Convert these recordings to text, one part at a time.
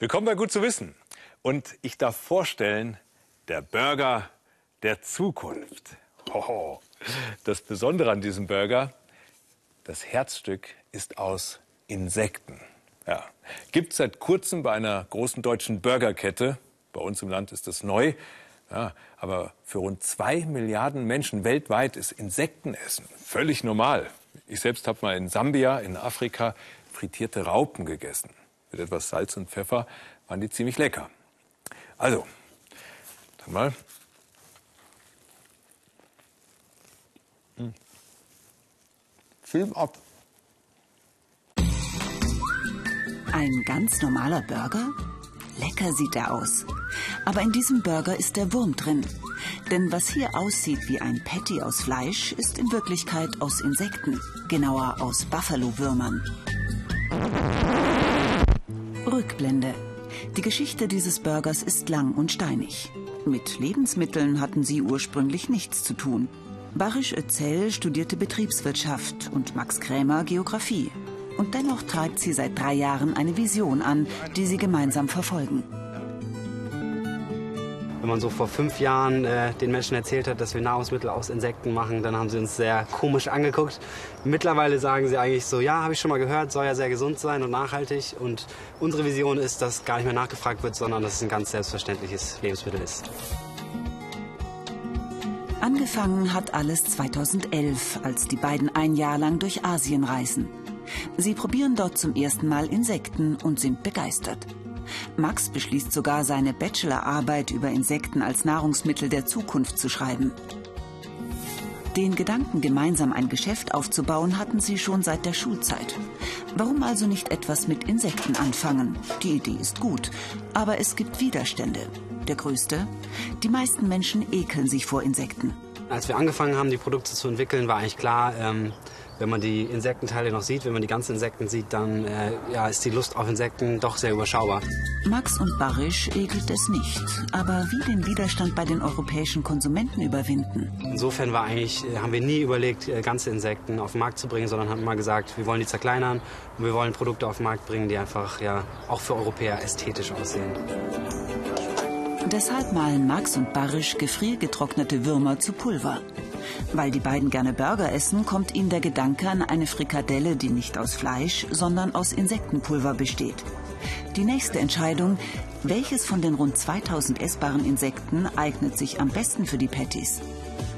Willkommen bei Gut zu wissen. Und ich darf vorstellen, der Burger der Zukunft. Hoho. Das Besondere an diesem Burger, das Herzstück ist aus Insekten. Ja. Gibt es seit kurzem bei einer großen deutschen Burgerkette. Bei uns im Land ist das neu. Ja, aber für rund zwei Milliarden Menschen weltweit ist Insektenessen völlig normal. Ich selbst habe mal in Sambia in Afrika frittierte Raupen gegessen. Mit etwas Salz und Pfeffer waren die ziemlich lecker. Also, dann mal. Hm. Film ab. Ein ganz normaler Burger? Lecker sieht er aus. Aber in diesem Burger ist der Wurm drin. Denn was hier aussieht wie ein Patty aus Fleisch, ist in Wirklichkeit aus Insekten, genauer aus Buffalo-Würmern. Rückblende. Die Geschichte dieses Burgers ist lang und steinig. Mit Lebensmitteln hatten sie ursprünglich nichts zu tun. Barisch Özel studierte Betriebswirtschaft und Max Krämer Geographie. Und dennoch treibt sie seit drei Jahren eine Vision an, die sie gemeinsam verfolgen. Wenn man so vor fünf Jahren äh, den Menschen erzählt hat, dass wir Nahrungsmittel aus Insekten machen, dann haben sie uns sehr komisch angeguckt. Mittlerweile sagen sie eigentlich so, ja, habe ich schon mal gehört, soll ja sehr gesund sein und nachhaltig. Und unsere Vision ist, dass gar nicht mehr nachgefragt wird, sondern dass es ein ganz selbstverständliches Lebensmittel ist. Angefangen hat alles 2011, als die beiden ein Jahr lang durch Asien reisen. Sie probieren dort zum ersten Mal Insekten und sind begeistert. Max beschließt sogar, seine Bachelorarbeit über Insekten als Nahrungsmittel der Zukunft zu schreiben. Den Gedanken, gemeinsam ein Geschäft aufzubauen, hatten sie schon seit der Schulzeit. Warum also nicht etwas mit Insekten anfangen? Die Idee ist gut, aber es gibt Widerstände. Der größte? Die meisten Menschen ekeln sich vor Insekten. Als wir angefangen haben, die Produkte zu entwickeln, war eigentlich klar, ähm, wenn man die Insektenteile noch sieht, wenn man die ganzen Insekten sieht, dann äh, ja, ist die Lust auf Insekten doch sehr überschaubar. Max und Barisch ekelt es nicht. Aber wie den Widerstand bei den europäischen Konsumenten überwinden? Insofern war eigentlich, äh, haben wir nie überlegt, äh, ganze Insekten auf den Markt zu bringen, sondern haben immer gesagt, wir wollen die zerkleinern und wir wollen Produkte auf den Markt bringen, die einfach ja auch für Europäer ästhetisch aussehen. Deshalb malen Max und Barisch gefriergetrocknete Würmer zu Pulver. Weil die beiden gerne Burger essen, kommt ihnen der Gedanke an eine Frikadelle, die nicht aus Fleisch, sondern aus Insektenpulver besteht. Die nächste Entscheidung, welches von den rund 2000 essbaren Insekten eignet sich am besten für die Patties?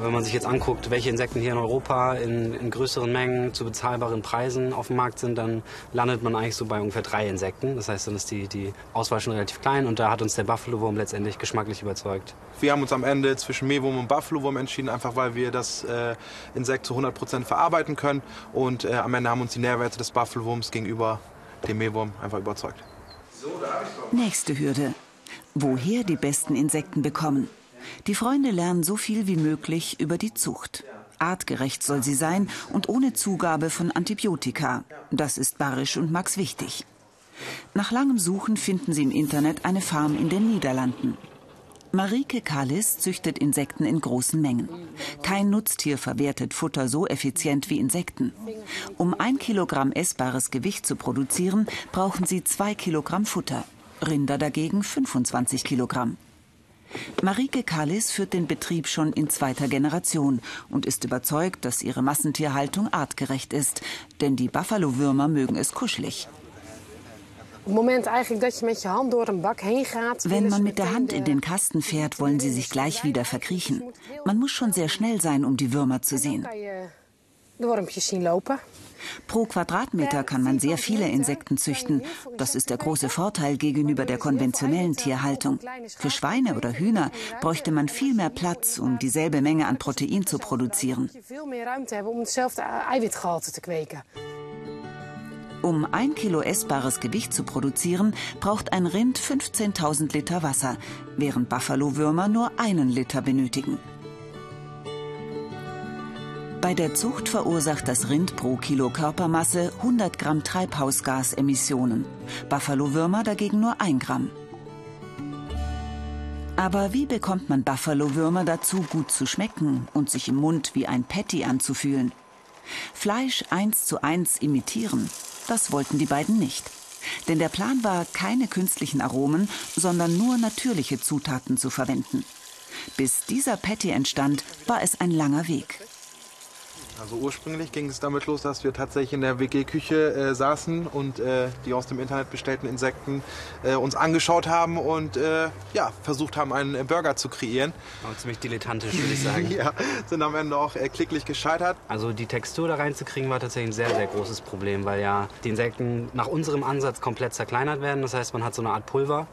Wenn man sich jetzt anguckt, welche Insekten hier in Europa in, in, größeren Mengen zu bezahlbaren Preisen auf dem Markt sind, dann landet man eigentlich so bei ungefähr drei Insekten. Das heißt, dann ist die, die Auswahl schon relativ klein und da hat uns der Buffalo-Wurm letztendlich geschmacklich überzeugt. Wir haben uns am Ende zwischen Mehlwurm und Buffalo-Wurm entschieden, einfach weil wir das äh, Insekt zu 100 Prozent verarbeiten können und äh, am Ende haben uns die Nährwerte des Buffalo-Wurms gegenüber dem Mehlwurm einfach überzeugt. Nächste Hürde. Woher die besten Insekten bekommen? Die Freunde lernen so viel wie möglich über die Zucht. Artgerecht soll sie sein und ohne Zugabe von Antibiotika. Das ist Barisch und Max wichtig. Nach langem Suchen finden sie im Internet eine Farm in den Niederlanden. Marike Kallis züchtet Insekten in großen Mengen. Kein Nutztier verwertet Futter so effizient wie Insekten. Um ein Kilogramm essbares Gewicht zu produzieren, brauchen sie zwei Kilogramm Futter. Rinder dagegen 25 Kilogramm. Marike Kallis führt den Betrieb schon in zweiter Generation und ist überzeugt, dass ihre Massentierhaltung artgerecht ist. Denn die Buffalo-Würmer mögen es kuschelig. Wenn man mit der Hand in den Kasten fährt, wollen sie sich gleich wieder verkriechen. Man muss schon sehr schnell sein, um die Würmer zu sehen. Pro Quadratmeter kann man sehr viele Insekten züchten. Das ist der große Vorteil gegenüber der konventionellen Tierhaltung. Für Schweine oder Hühner bräuchte man viel mehr Platz, um dieselbe Menge an Protein zu produzieren. Um ein Kilo essbares Gewicht zu produzieren, braucht ein Rind 15.000 Liter Wasser, während Buffalo-Würmer nur einen Liter benötigen. Bei der Zucht verursacht das Rind pro Kilo Körpermasse 100 Gramm Treibhausgasemissionen, Buffalo-Würmer dagegen nur 1 Gramm. Aber wie bekommt man Buffalo-Würmer dazu, gut zu schmecken und sich im Mund wie ein Patty anzufühlen? Fleisch eins zu eins imitieren, das wollten die beiden nicht. Denn der Plan war, keine künstlichen Aromen, sondern nur natürliche Zutaten zu verwenden. Bis dieser Patty entstand, war es ein langer Weg. Also ursprünglich ging es damit los, dass wir tatsächlich in der WG-Küche äh, saßen und äh, die aus dem Internet bestellten Insekten äh, uns angeschaut haben und äh, ja, versucht haben, einen Burger zu kreieren. Aber ziemlich dilettantisch, würde ich sagen. ja, sind am Ende auch äh, klicklich gescheitert. Also die Textur da reinzukriegen war tatsächlich ein sehr, sehr großes Problem, weil ja die Insekten nach unserem Ansatz komplett zerkleinert werden. Das heißt, man hat so eine Art Pulver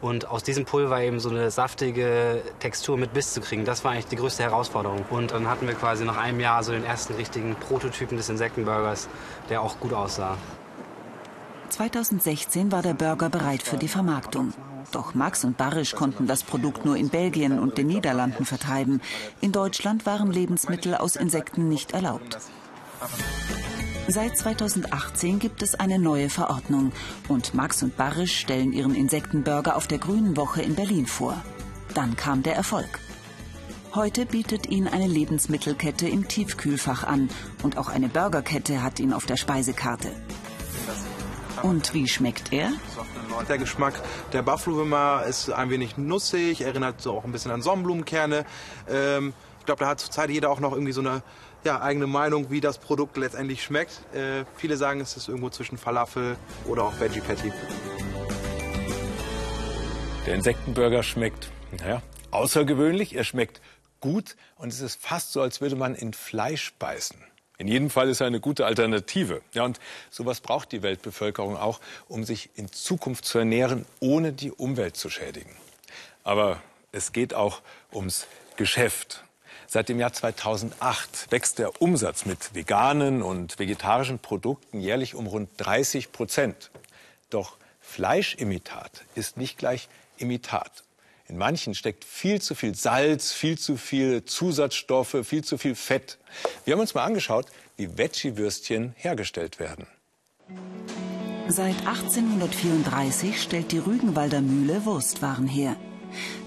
und aus diesem Pulver eben so eine saftige Textur mit Biss zu kriegen, das war eigentlich die größte Herausforderung. Und dann hatten wir quasi nach einem Jahr so den ersten richtigen Prototypen des Insektenburgers, der auch gut aussah. 2016 war der Burger bereit für die Vermarktung. Doch Max und Barisch konnten das Produkt nur in Belgien und den Niederlanden vertreiben. In Deutschland waren Lebensmittel aus Insekten nicht erlaubt. Seit 2018 gibt es eine neue Verordnung und Max und Barisch stellen ihren Insektenburger auf der Grünen Woche in Berlin vor. Dann kam der Erfolg. Heute bietet ihn eine Lebensmittelkette im Tiefkühlfach an und auch eine Burgerkette hat ihn auf der Speisekarte. Und wie schmeckt er? Der Geschmack der Buffalo Wimmer ist ein wenig nussig, erinnert so auch ein bisschen an Sonnenblumenkerne. Ähm, ich glaube, da hat zurzeit jeder auch noch irgendwie so eine ja, eigene Meinung, wie das Produkt letztendlich schmeckt. Äh, viele sagen, es ist irgendwo zwischen Falafel oder auch Veggie Patty. Der Insektenburger schmeckt, naja, außergewöhnlich. Er schmeckt gut und es ist fast so, als würde man in Fleisch beißen. In jedem Fall ist er eine gute Alternative. Ja, und sowas braucht die Weltbevölkerung auch, um sich in Zukunft zu ernähren, ohne die Umwelt zu schädigen. Aber es geht auch ums Geschäft. Seit dem Jahr 2008 wächst der Umsatz mit veganen und vegetarischen Produkten jährlich um rund 30 Prozent. Doch Fleischimitat ist nicht gleich Imitat. In manchen steckt viel zu viel Salz, viel zu viel Zusatzstoffe, viel zu viel Fett. Wir haben uns mal angeschaut, wie Veggie-Würstchen hergestellt werden. Seit 1834 stellt die Rügenwalder Mühle Wurstwaren her.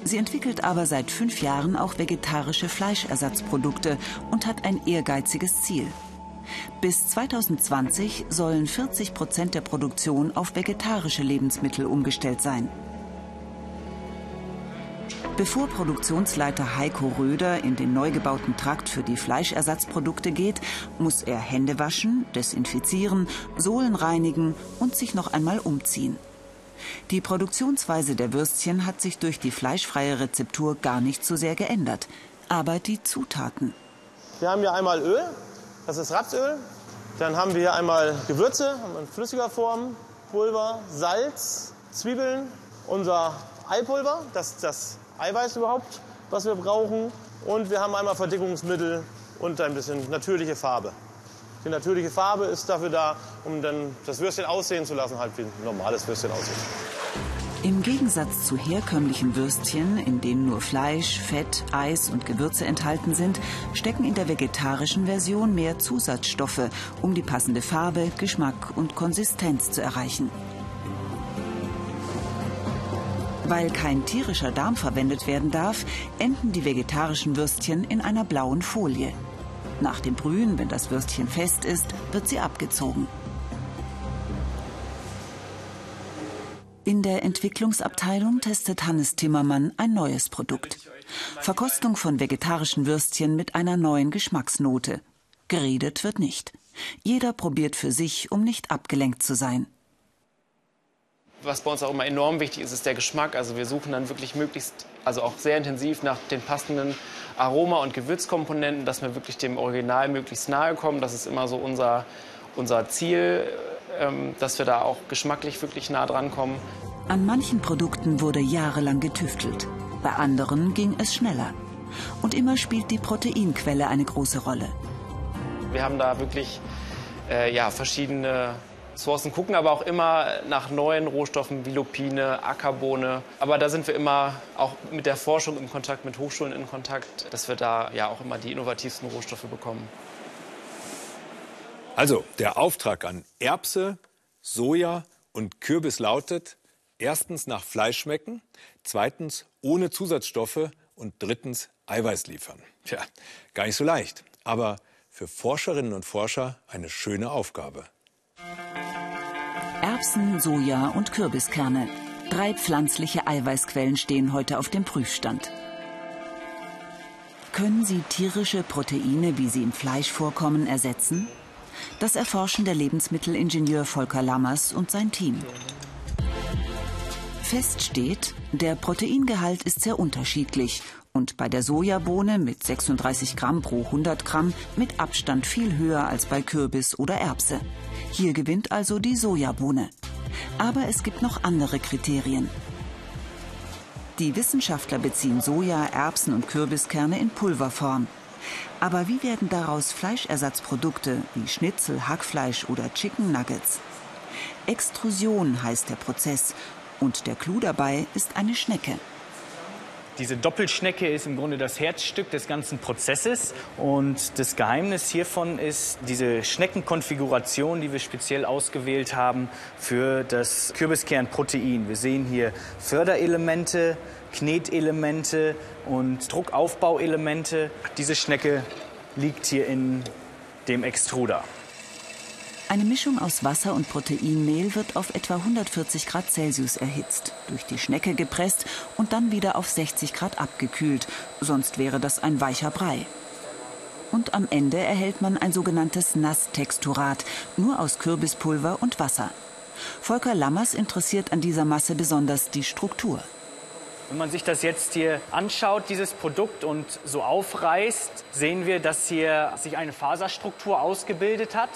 Sie entwickelt aber seit fünf Jahren auch vegetarische Fleischersatzprodukte und hat ein ehrgeiziges Ziel. Bis 2020 sollen 40 Prozent der Produktion auf vegetarische Lebensmittel umgestellt sein. Bevor Produktionsleiter Heiko Röder in den neu gebauten Trakt für die Fleischersatzprodukte geht, muss er Hände waschen, desinfizieren, Sohlen reinigen und sich noch einmal umziehen. Die Produktionsweise der Würstchen hat sich durch die fleischfreie Rezeptur gar nicht so sehr geändert. Aber die Zutaten. Wir haben hier einmal Öl, das ist Rapsöl. Dann haben wir hier einmal Gewürze in flüssiger Form, Pulver, Salz, Zwiebeln, unser Eipulver, das ist das Eiweiß überhaupt, was wir brauchen. Und wir haben einmal Verdickungsmittel und ein bisschen natürliche Farbe. Die natürliche Farbe ist dafür da, um dann das Würstchen aussehen zu lassen, halt wie ein normales Würstchen aussieht. Im Gegensatz zu herkömmlichen Würstchen, in denen nur Fleisch, Fett, Eis und Gewürze enthalten sind, stecken in der vegetarischen Version mehr Zusatzstoffe, um die passende Farbe, Geschmack und Konsistenz zu erreichen. Weil kein tierischer Darm verwendet werden darf, enden die vegetarischen Würstchen in einer blauen Folie. Nach dem Brühen, wenn das Würstchen fest ist, wird sie abgezogen. In der Entwicklungsabteilung testet Hannes Timmermann ein neues Produkt. Verkostung von vegetarischen Würstchen mit einer neuen Geschmacksnote. Geredet wird nicht. Jeder probiert für sich, um nicht abgelenkt zu sein. Was bei uns auch immer enorm wichtig ist, ist der Geschmack. Also wir suchen dann wirklich möglichst, also auch sehr intensiv nach den passenden Aroma- und Gewürzkomponenten, dass wir wirklich dem Original möglichst nahe kommen. Das ist immer so unser, unser Ziel, ähm, dass wir da auch geschmacklich wirklich nah dran kommen. An manchen Produkten wurde jahrelang getüftelt. Bei anderen ging es schneller. Und immer spielt die Proteinquelle eine große Rolle. Wir haben da wirklich äh, ja, verschiedene Sourcen gucken aber auch immer nach neuen Rohstoffen wie Lupine, Ackerbohne. Aber da sind wir immer auch mit der Forschung im Kontakt, mit Hochschulen in Kontakt, dass wir da ja auch immer die innovativsten Rohstoffe bekommen. Also, der Auftrag an Erbse, Soja und Kürbis lautet, erstens nach Fleisch schmecken, zweitens ohne Zusatzstoffe und drittens Eiweiß liefern. Tja, gar nicht so leicht, aber für Forscherinnen und Forscher eine schöne Aufgabe. Erbsen, Soja und Kürbiskerne. Drei pflanzliche Eiweißquellen stehen heute auf dem Prüfstand. Können sie tierische Proteine, wie sie im Fleisch vorkommen, ersetzen? Das erforschen der Lebensmittelingenieur Volker Lammers und sein Team. Fest steht, der Proteingehalt ist sehr unterschiedlich und bei der Sojabohne mit 36 Gramm pro 100 Gramm mit Abstand viel höher als bei Kürbis oder Erbse. Hier gewinnt also die Sojabohne. Aber es gibt noch andere Kriterien. Die Wissenschaftler beziehen Soja, Erbsen und Kürbiskerne in Pulverform. Aber wie werden daraus Fleischersatzprodukte wie Schnitzel, Hackfleisch oder Chicken Nuggets? Extrusion heißt der Prozess und der Clou dabei ist eine Schnecke. Diese Doppelschnecke ist im Grunde das Herzstück des ganzen Prozesses. Und das Geheimnis hiervon ist diese Schneckenkonfiguration, die wir speziell ausgewählt haben für das Kürbiskernprotein. Wir sehen hier Förderelemente, Knetelemente und Druckaufbauelemente. Diese Schnecke liegt hier in dem Extruder. Eine Mischung aus Wasser und Proteinmehl wird auf etwa 140 Grad Celsius erhitzt, durch die Schnecke gepresst und dann wieder auf 60 Grad abgekühlt, sonst wäre das ein weicher Brei. Und am Ende erhält man ein sogenanntes Nasstexturat, nur aus Kürbispulver und Wasser. Volker Lammers interessiert an dieser Masse besonders die Struktur. Wenn man sich das jetzt hier anschaut, dieses Produkt, und so aufreißt, sehen wir, dass hier sich eine Faserstruktur ausgebildet hat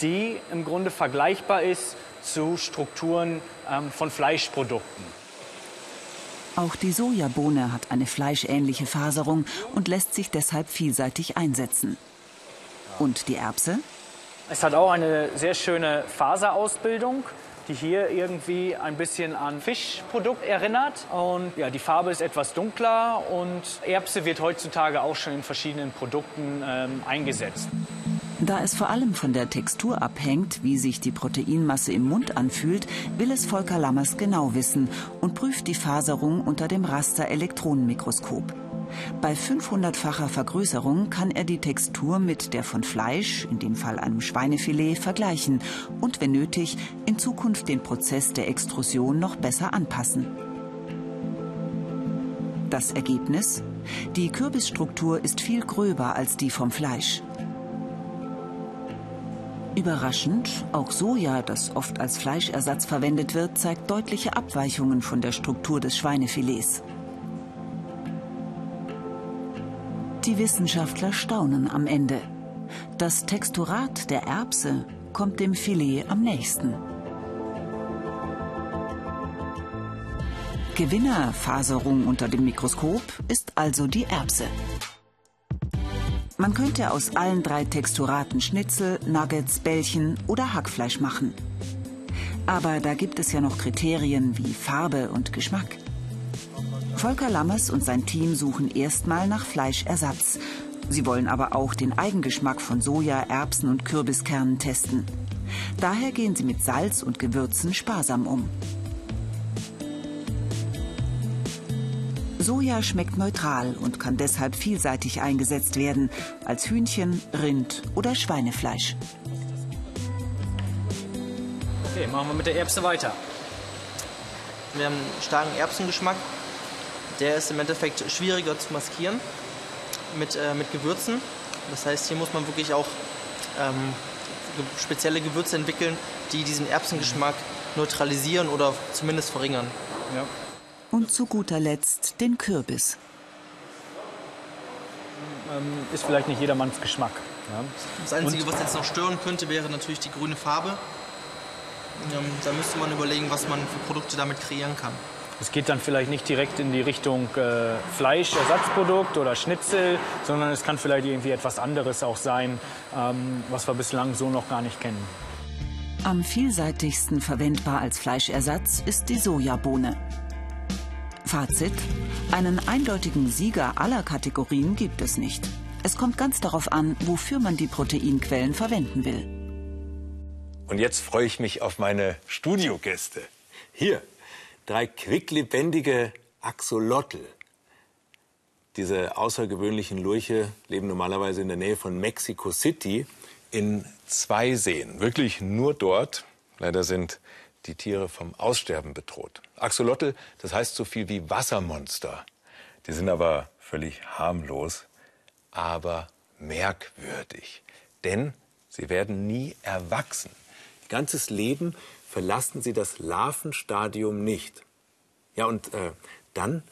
die im Grunde vergleichbar ist zu Strukturen ähm, von Fleischprodukten. Auch die Sojabohne hat eine fleischähnliche Faserung und lässt sich deshalb vielseitig einsetzen. Und die Erbse? Es hat auch eine sehr schöne Faserausbildung, die hier irgendwie ein bisschen an Fischprodukt erinnert. Und ja, die Farbe ist etwas dunkler und Erbse wird heutzutage auch schon in verschiedenen Produkten ähm, eingesetzt. Da es vor allem von der Textur abhängt, wie sich die Proteinmasse im Mund anfühlt, will es Volker Lammers genau wissen und prüft die Faserung unter dem Raster-Elektronenmikroskop. Bei 500-facher Vergrößerung kann er die Textur mit der von Fleisch, in dem Fall einem Schweinefilet, vergleichen und, wenn nötig, in Zukunft den Prozess der Extrusion noch besser anpassen. Das Ergebnis? Die Kürbisstruktur ist viel gröber als die vom Fleisch. Überraschend, auch Soja, das oft als Fleischersatz verwendet wird, zeigt deutliche Abweichungen von der Struktur des Schweinefilets. Die Wissenschaftler staunen am Ende. Das Texturat der Erbse kommt dem Filet am nächsten. Gewinnerfaserung unter dem Mikroskop ist also die Erbse. Man könnte aus allen drei Texturaten Schnitzel, Nuggets, Bällchen oder Hackfleisch machen. Aber da gibt es ja noch Kriterien wie Farbe und Geschmack. Volker Lammers und sein Team suchen erstmal nach Fleischersatz. Sie wollen aber auch den Eigengeschmack von Soja, Erbsen und Kürbiskernen testen. Daher gehen sie mit Salz und Gewürzen sparsam um. Soja schmeckt neutral und kann deshalb vielseitig eingesetzt werden, als Hühnchen, Rind oder Schweinefleisch. Okay, machen wir mit der Erbse weiter. Wir haben einen starken Erbsengeschmack. Der ist im Endeffekt schwieriger zu maskieren mit, äh, mit Gewürzen. Das heißt, hier muss man wirklich auch ähm, spezielle Gewürze entwickeln, die diesen Erbsengeschmack neutralisieren oder zumindest verringern. Ja. Und zu guter Letzt den Kürbis. Ähm, ist vielleicht nicht jedermanns Geschmack. Ja. Das Einzige, Und was jetzt noch stören könnte, wäre natürlich die grüne Farbe. Ähm, da müsste man überlegen, was man für Produkte damit kreieren kann. Es geht dann vielleicht nicht direkt in die Richtung äh, Fleischersatzprodukt oder Schnitzel, sondern es kann vielleicht irgendwie etwas anderes auch sein, ähm, was wir bislang so noch gar nicht kennen. Am vielseitigsten verwendbar als Fleischersatz ist die Sojabohne. Fazit: Einen eindeutigen Sieger aller Kategorien gibt es nicht. Es kommt ganz darauf an, wofür man die Proteinquellen verwenden will. Und jetzt freue ich mich auf meine Studiogäste. Hier, drei quicklebendige Axolotl. Diese außergewöhnlichen Lurche leben normalerweise in der Nähe von Mexico City in zwei Seen. Wirklich nur dort. Leider sind die Tiere vom Aussterben bedroht. Axolotl, das heißt so viel wie Wassermonster. Die sind aber völlig harmlos, aber merkwürdig. Denn sie werden nie erwachsen. Ihr ganzes Leben verlassen sie das Larvenstadium nicht. Ja, und äh, dann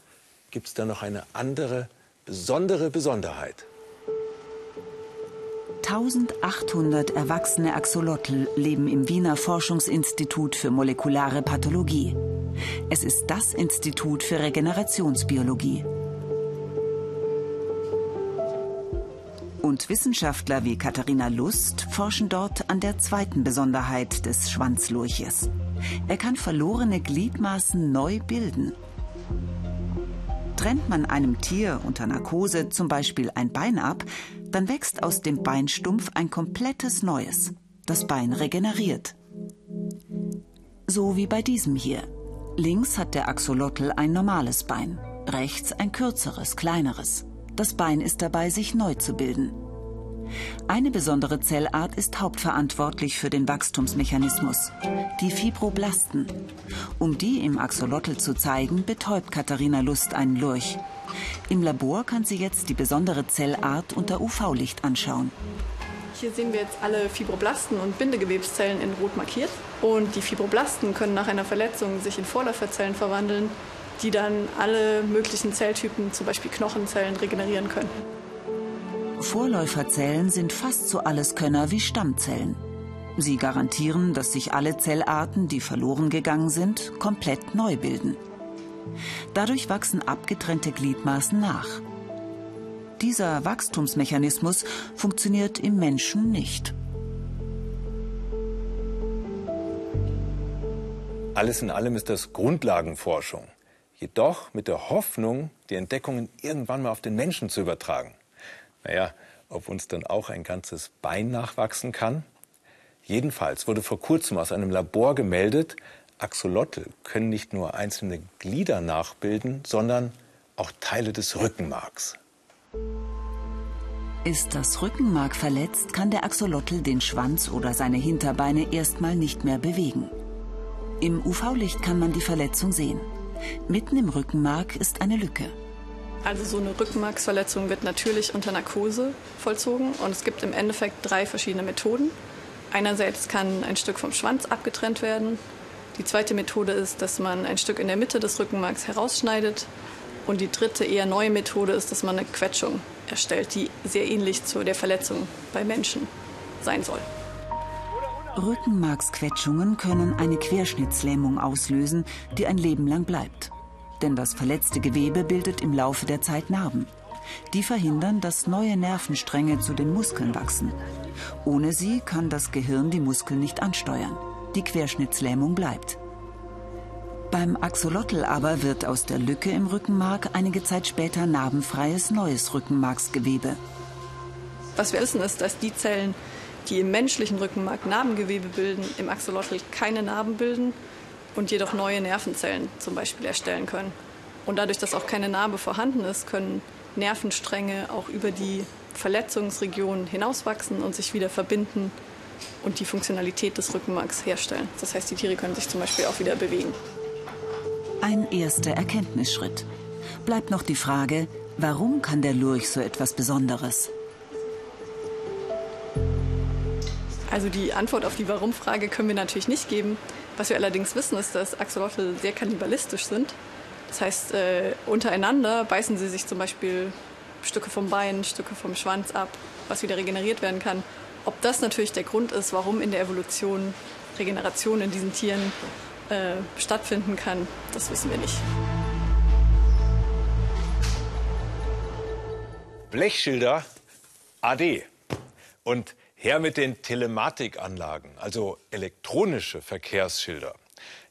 gibt es da noch eine andere, besondere Besonderheit. 1800 erwachsene Axolotl leben im Wiener Forschungsinstitut für molekulare Pathologie. Es ist das Institut für Regenerationsbiologie. Und Wissenschaftler wie Katharina Lust forschen dort an der zweiten Besonderheit des Schwanzlurches. Er kann verlorene Gliedmaßen neu bilden. Trennt man einem Tier unter Narkose zum Beispiel ein Bein ab, dann wächst aus dem Beinstumpf ein komplettes neues. Das Bein regeneriert. So wie bei diesem hier. Links hat der Axolotl ein normales Bein, rechts ein kürzeres, kleineres. Das Bein ist dabei, sich neu zu bilden. Eine besondere Zellart ist hauptverantwortlich für den Wachstumsmechanismus, die Fibroblasten. Um die im Axolotl zu zeigen, betäubt Katharina Lust einen Lurch. Im Labor kann sie jetzt die besondere Zellart unter UV-Licht anschauen. Hier sehen wir jetzt alle Fibroblasten und Bindegewebszellen in rot markiert. Und die Fibroblasten können nach einer Verletzung sich in Vorläuferzellen verwandeln, die dann alle möglichen Zelltypen, zum Beispiel Knochenzellen, regenerieren können. Vorläuferzellen sind fast so Alleskönner wie Stammzellen. Sie garantieren, dass sich alle Zellarten, die verloren gegangen sind, komplett neu bilden. Dadurch wachsen abgetrennte Gliedmaßen nach. Dieser Wachstumsmechanismus funktioniert im Menschen nicht. Alles in allem ist das Grundlagenforschung. Jedoch mit der Hoffnung, die Entdeckungen irgendwann mal auf den Menschen zu übertragen. Naja, ob uns dann auch ein ganzes Bein nachwachsen kann? Jedenfalls wurde vor kurzem aus einem Labor gemeldet, Axolotl können nicht nur einzelne Glieder nachbilden, sondern auch Teile des Rückenmarks. Ist das Rückenmark verletzt, kann der Axolotl den Schwanz oder seine Hinterbeine erstmal nicht mehr bewegen. Im UV-Licht kann man die Verletzung sehen. Mitten im Rückenmark ist eine Lücke. Also so eine Rückenmarksverletzung wird natürlich unter Narkose vollzogen und es gibt im Endeffekt drei verschiedene Methoden. Einerseits kann ein Stück vom Schwanz abgetrennt werden. Die zweite Methode ist, dass man ein Stück in der Mitte des Rückenmarks herausschneidet. Und die dritte, eher neue Methode ist, dass man eine Quetschung erstellt, die sehr ähnlich zu der Verletzung bei Menschen sein soll. Rückenmarksquetschungen können eine Querschnittslähmung auslösen, die ein Leben lang bleibt denn das verletzte Gewebe bildet im Laufe der Zeit Narben. Die verhindern, dass neue Nervenstränge zu den Muskeln wachsen. Ohne sie kann das Gehirn die Muskeln nicht ansteuern. Die Querschnittslähmung bleibt. Beim Axolotl aber wird aus der Lücke im Rückenmark einige Zeit später narbenfreies neues Rückenmarksgewebe. Was wir wissen ist, dass die Zellen, die im menschlichen Rückenmark Narbengewebe bilden, im Axolotl keine Narben bilden und jedoch neue Nervenzellen zum Beispiel erstellen können. Und dadurch, dass auch keine Narbe vorhanden ist, können Nervenstränge auch über die Verletzungsregion hinauswachsen und sich wieder verbinden und die Funktionalität des Rückenmarks herstellen. Das heißt, die Tiere können sich zum Beispiel auch wieder bewegen. Ein erster Erkenntnisschritt. Bleibt noch die Frage, warum kann der Lurch so etwas Besonderes? Also die Antwort auf die Warum-Frage können wir natürlich nicht geben. Was wir allerdings wissen, ist, dass Axolotl sehr kannibalistisch sind. Das heißt, äh, untereinander beißen sie sich zum Beispiel Stücke vom Bein, Stücke vom Schwanz ab, was wieder regeneriert werden kann. Ob das natürlich der Grund ist, warum in der Evolution Regeneration in diesen Tieren äh, stattfinden kann, das wissen wir nicht. Blechschilder AD. Und Her mit den Telematikanlagen, also elektronische Verkehrsschilder.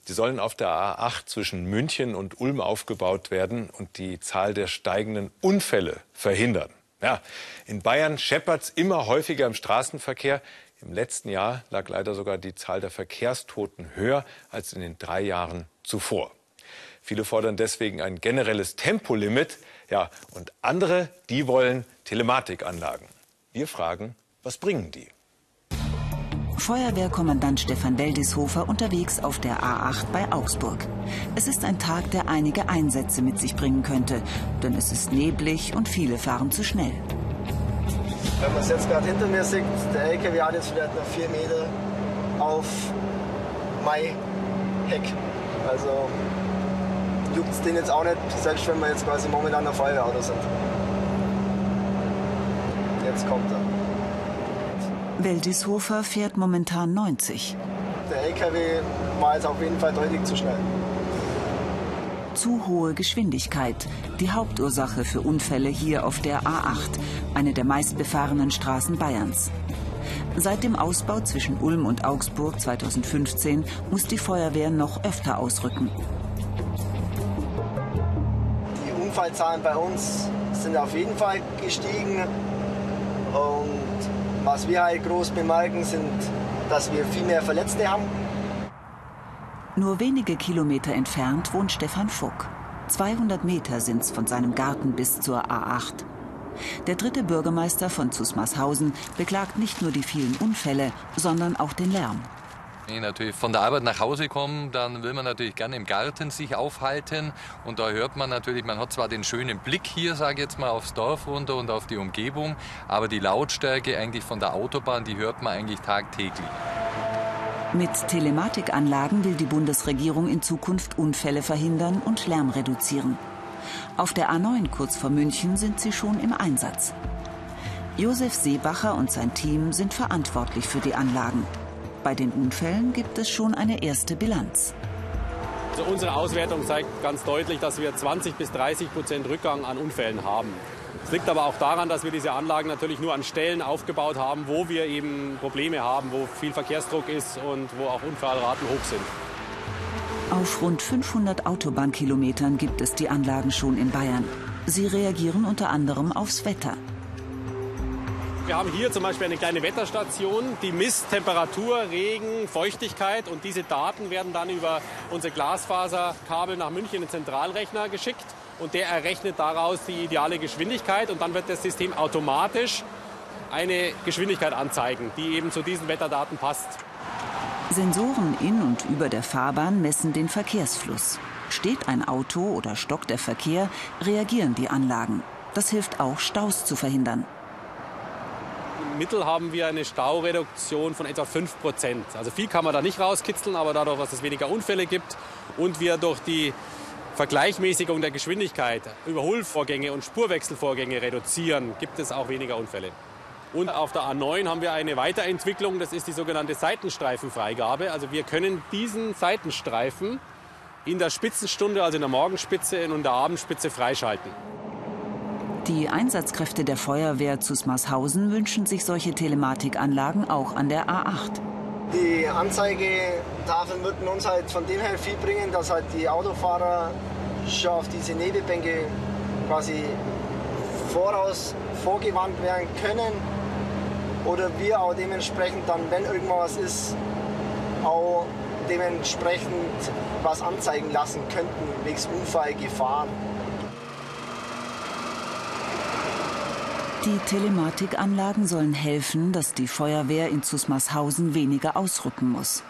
Die sollen auf der A8 zwischen München und Ulm aufgebaut werden und die Zahl der steigenden Unfälle verhindern. Ja, in Bayern scheppert es immer häufiger im Straßenverkehr. Im letzten Jahr lag leider sogar die Zahl der Verkehrstoten höher als in den drei Jahren zuvor. Viele fordern deswegen ein generelles Tempolimit. Ja, und andere, die wollen Telematikanlagen. Wir fragen, was bringen die? Feuerwehrkommandant Stefan Weldishofer unterwegs auf der A8 bei Augsburg. Es ist ein Tag, der einige Einsätze mit sich bringen könnte, denn es ist neblig und viele fahren zu schnell. Wenn man es jetzt gerade hinter mir sieht, der LKW hat jetzt vielleicht noch vier Meter auf Mai Heck. Also juckt es den jetzt auch nicht, selbst wenn wir jetzt quasi momentan auf Feuerwehrauto sind. Jetzt kommt er. Weldishofer fährt momentan 90. Der LKW war jetzt auf jeden Fall deutlich zu schnell. Zu hohe Geschwindigkeit, die Hauptursache für Unfälle hier auf der A8, eine der meistbefahrenen Straßen Bayerns. Seit dem Ausbau zwischen Ulm und Augsburg 2015 muss die Feuerwehr noch öfter ausrücken. Die Unfallzahlen bei uns sind auf jeden Fall gestiegen. Und was wir halt groß bemerken, sind, dass wir viel mehr Verletzte haben. Nur wenige Kilometer entfernt wohnt Stefan Fuck. 200 Meter sind es von seinem Garten bis zur A8. Der dritte Bürgermeister von Zusmarshausen beklagt nicht nur die vielen Unfälle, sondern auch den Lärm. Wenn ich natürlich von der Arbeit nach Hause komme, dann will man natürlich gerne im Garten sich aufhalten. Und da hört man natürlich, man hat zwar den schönen Blick hier, sage ich jetzt mal, aufs Dorf runter und auf die Umgebung, aber die Lautstärke eigentlich von der Autobahn, die hört man eigentlich tagtäglich. Mit Telematikanlagen will die Bundesregierung in Zukunft Unfälle verhindern und Lärm reduzieren. Auf der A9 kurz vor München sind sie schon im Einsatz. Josef Seebacher und sein Team sind verantwortlich für die Anlagen. Bei den Unfällen gibt es schon eine erste Bilanz. Also unsere Auswertung zeigt ganz deutlich, dass wir 20 bis 30 Prozent Rückgang an Unfällen haben. Es liegt aber auch daran, dass wir diese Anlagen natürlich nur an Stellen aufgebaut haben, wo wir eben Probleme haben, wo viel Verkehrsdruck ist und wo auch Unfallraten hoch sind. Auf rund 500 Autobahnkilometern gibt es die Anlagen schon in Bayern. Sie reagieren unter anderem aufs Wetter. Wir haben hier zum Beispiel eine kleine Wetterstation, die misst Temperatur, Regen, Feuchtigkeit und diese Daten werden dann über unsere Glasfaserkabel nach München in den Zentralrechner geschickt und der errechnet daraus die ideale Geschwindigkeit und dann wird das System automatisch eine Geschwindigkeit anzeigen, die eben zu diesen Wetterdaten passt. Sensoren in und über der Fahrbahn messen den Verkehrsfluss. Steht ein Auto oder stockt der Verkehr, reagieren die Anlagen. Das hilft auch, Staus zu verhindern. Mittel haben wir eine Staureduktion von etwa 5 Prozent. Also viel kann man da nicht rauskitzeln, aber dadurch, dass es weniger Unfälle gibt und wir durch die Vergleichmäßigung der Geschwindigkeit, Überholvorgänge und Spurwechselvorgänge reduzieren, gibt es auch weniger Unfälle. Und auf der A9 haben wir eine Weiterentwicklung, das ist die sogenannte Seitenstreifenfreigabe. Also wir können diesen Seitenstreifen in der Spitzenstunde, also in der Morgenspitze und in der Abendspitze freischalten. Die Einsatzkräfte der Feuerwehr zu Smarshausen wünschen sich solche Telematikanlagen auch an der A8. Die Anzeigetafeln würden uns halt von dem her viel bringen, dass halt die Autofahrer schon auf diese Nebelbänke quasi voraus vorgewandt werden können. Oder wir auch dementsprechend dann, wenn irgendwas ist, auch dementsprechend was anzeigen lassen könnten, wegen Unfallgefahren. Die Telematikanlagen sollen helfen, dass die Feuerwehr in Zusmarshausen weniger ausrücken muss.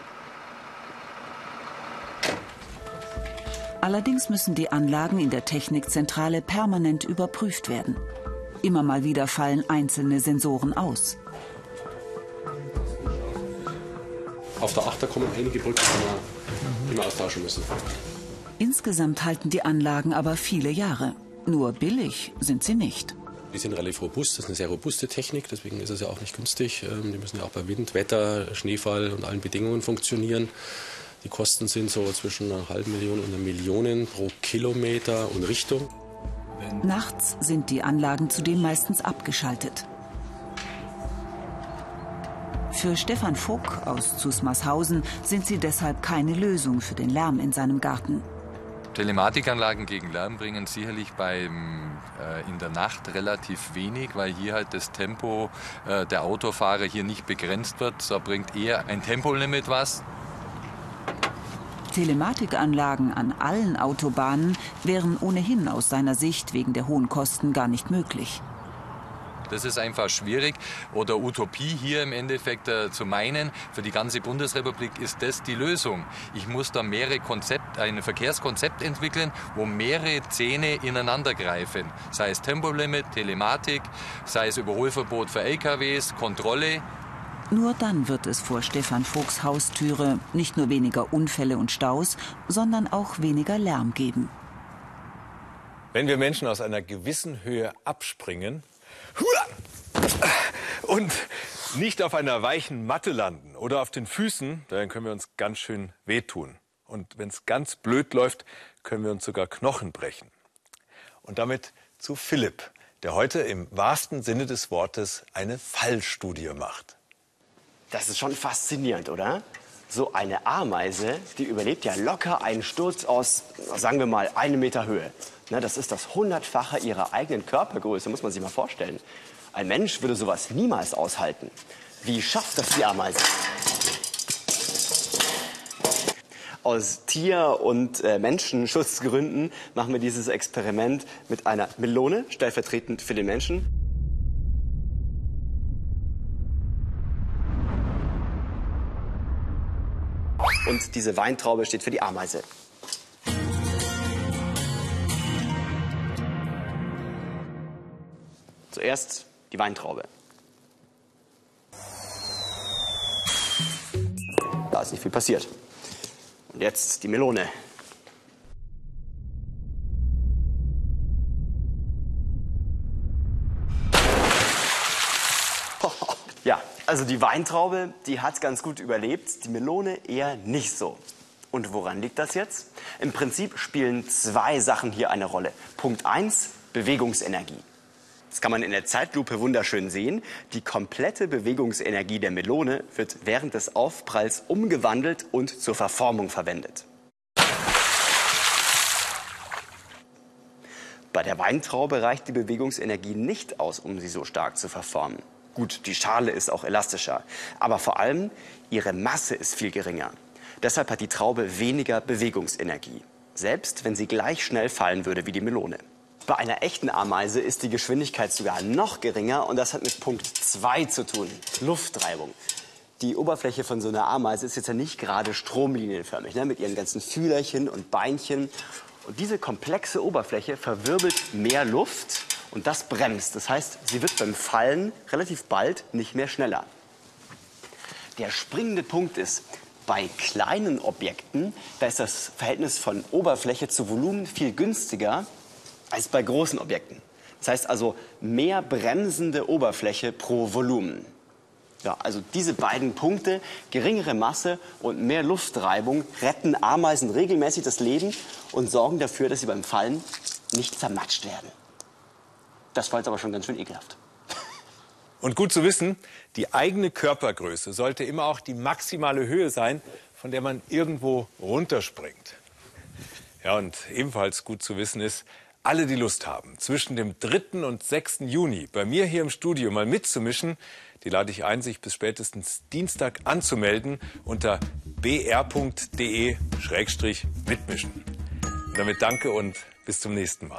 Allerdings müssen die Anlagen in der Technikzentrale permanent überprüft werden. Immer mal wieder fallen einzelne Sensoren aus. Auf der Achter kommen einige Brücken, die wir, austauschen müssen. Insgesamt halten die Anlagen aber viele Jahre. Nur billig sind sie nicht. Die sind relativ robust, das ist eine sehr robuste Technik, deswegen ist es ja auch nicht günstig. Ähm, die müssen ja auch bei Wind, Wetter, Schneefall und allen Bedingungen funktionieren. Die Kosten sind so zwischen einer halben Million und einer Million pro Kilometer und Richtung. Nachts sind die Anlagen zudem meistens abgeschaltet. Für Stefan Vogt aus Zusmarshausen sind sie deshalb keine Lösung für den Lärm in seinem Garten. Telematikanlagen gegen Lärm bringen sicherlich beim, äh, in der Nacht relativ wenig, weil hier halt das Tempo äh, der Autofahrer hier nicht begrenzt wird. Da bringt eher ein Tempolimit was. Telematikanlagen an allen Autobahnen wären ohnehin aus seiner Sicht wegen der hohen Kosten gar nicht möglich. Das ist einfach schwierig. Oder Utopie hier im Endeffekt äh, zu meinen, für die ganze Bundesrepublik ist das die Lösung. Ich muss da mehrere Konzept, ein Verkehrskonzept entwickeln, wo mehrere Zähne ineinander greifen. Sei es Tempolimit, Telematik, sei es Überholverbot für LKWs, Kontrolle. Nur dann wird es vor Stefan Vogts Haustüre nicht nur weniger Unfälle und Staus, sondern auch weniger Lärm geben. Wenn wir Menschen aus einer gewissen Höhe abspringen und nicht auf einer weichen Matte landen oder auf den Füßen, dann können wir uns ganz schön wehtun. Und wenn es ganz blöd läuft, können wir uns sogar Knochen brechen. Und damit zu Philipp, der heute im wahrsten Sinne des Wortes eine Fallstudie macht. Das ist schon faszinierend, oder? So eine Ameise, die überlebt ja locker einen Sturz aus, sagen wir mal, einem Meter Höhe. Na, das ist das Hundertfache ihrer eigenen Körpergröße, muss man sich mal vorstellen. Ein Mensch würde sowas niemals aushalten. Wie schafft das die Ameise? Aus Tier- und äh, Menschenschutzgründen machen wir dieses Experiment mit einer Melone, stellvertretend für den Menschen. Und diese Weintraube steht für die Ameise. Zuerst die Weintraube. Da ist nicht viel passiert. Und jetzt die Melone. Ja, also die Weintraube, die hat ganz gut überlebt, die Melone eher nicht so. Und woran liegt das jetzt? Im Prinzip spielen zwei Sachen hier eine Rolle. Punkt 1, Bewegungsenergie. Das kann man in der Zeitlupe wunderschön sehen. Die komplette Bewegungsenergie der Melone wird während des Aufpralls umgewandelt und zur Verformung verwendet. Bei der Weintraube reicht die Bewegungsenergie nicht aus, um sie so stark zu verformen. Gut, die Schale ist auch elastischer, aber vor allem ihre Masse ist viel geringer. Deshalb hat die Traube weniger Bewegungsenergie, selbst wenn sie gleich schnell fallen würde wie die Melone. Bei einer echten Ameise ist die Geschwindigkeit sogar noch geringer und das hat mit Punkt 2 zu tun, Luftreibung. Die Oberfläche von so einer Ameise ist jetzt ja nicht gerade stromlinienförmig, ne, mit ihren ganzen Fühlerchen und Beinchen. Und diese komplexe Oberfläche verwirbelt mehr Luft und das bremst. Das heißt, sie wird beim Fallen relativ bald nicht mehr schneller. Der springende Punkt ist, bei kleinen Objekten, da ist das Verhältnis von Oberfläche zu Volumen viel günstiger als bei großen Objekten. Das heißt also mehr bremsende Oberfläche pro Volumen. Ja, also diese beiden Punkte, geringere Masse und mehr Luftreibung, retten Ameisen regelmäßig das Leben und sorgen dafür, dass sie beim Fallen nicht zermatscht werden. Das war jetzt aber schon ganz schön ekelhaft. Und gut zu wissen, die eigene Körpergröße sollte immer auch die maximale Höhe sein, von der man irgendwo runterspringt. Ja, und ebenfalls gut zu wissen ist, alle, die Lust haben, zwischen dem 3. und 6. Juni bei mir hier im Studio mal mitzumischen, die lade ich ein, sich bis spätestens Dienstag anzumelden unter br.de-mitmischen. Damit danke und bis zum nächsten Mal.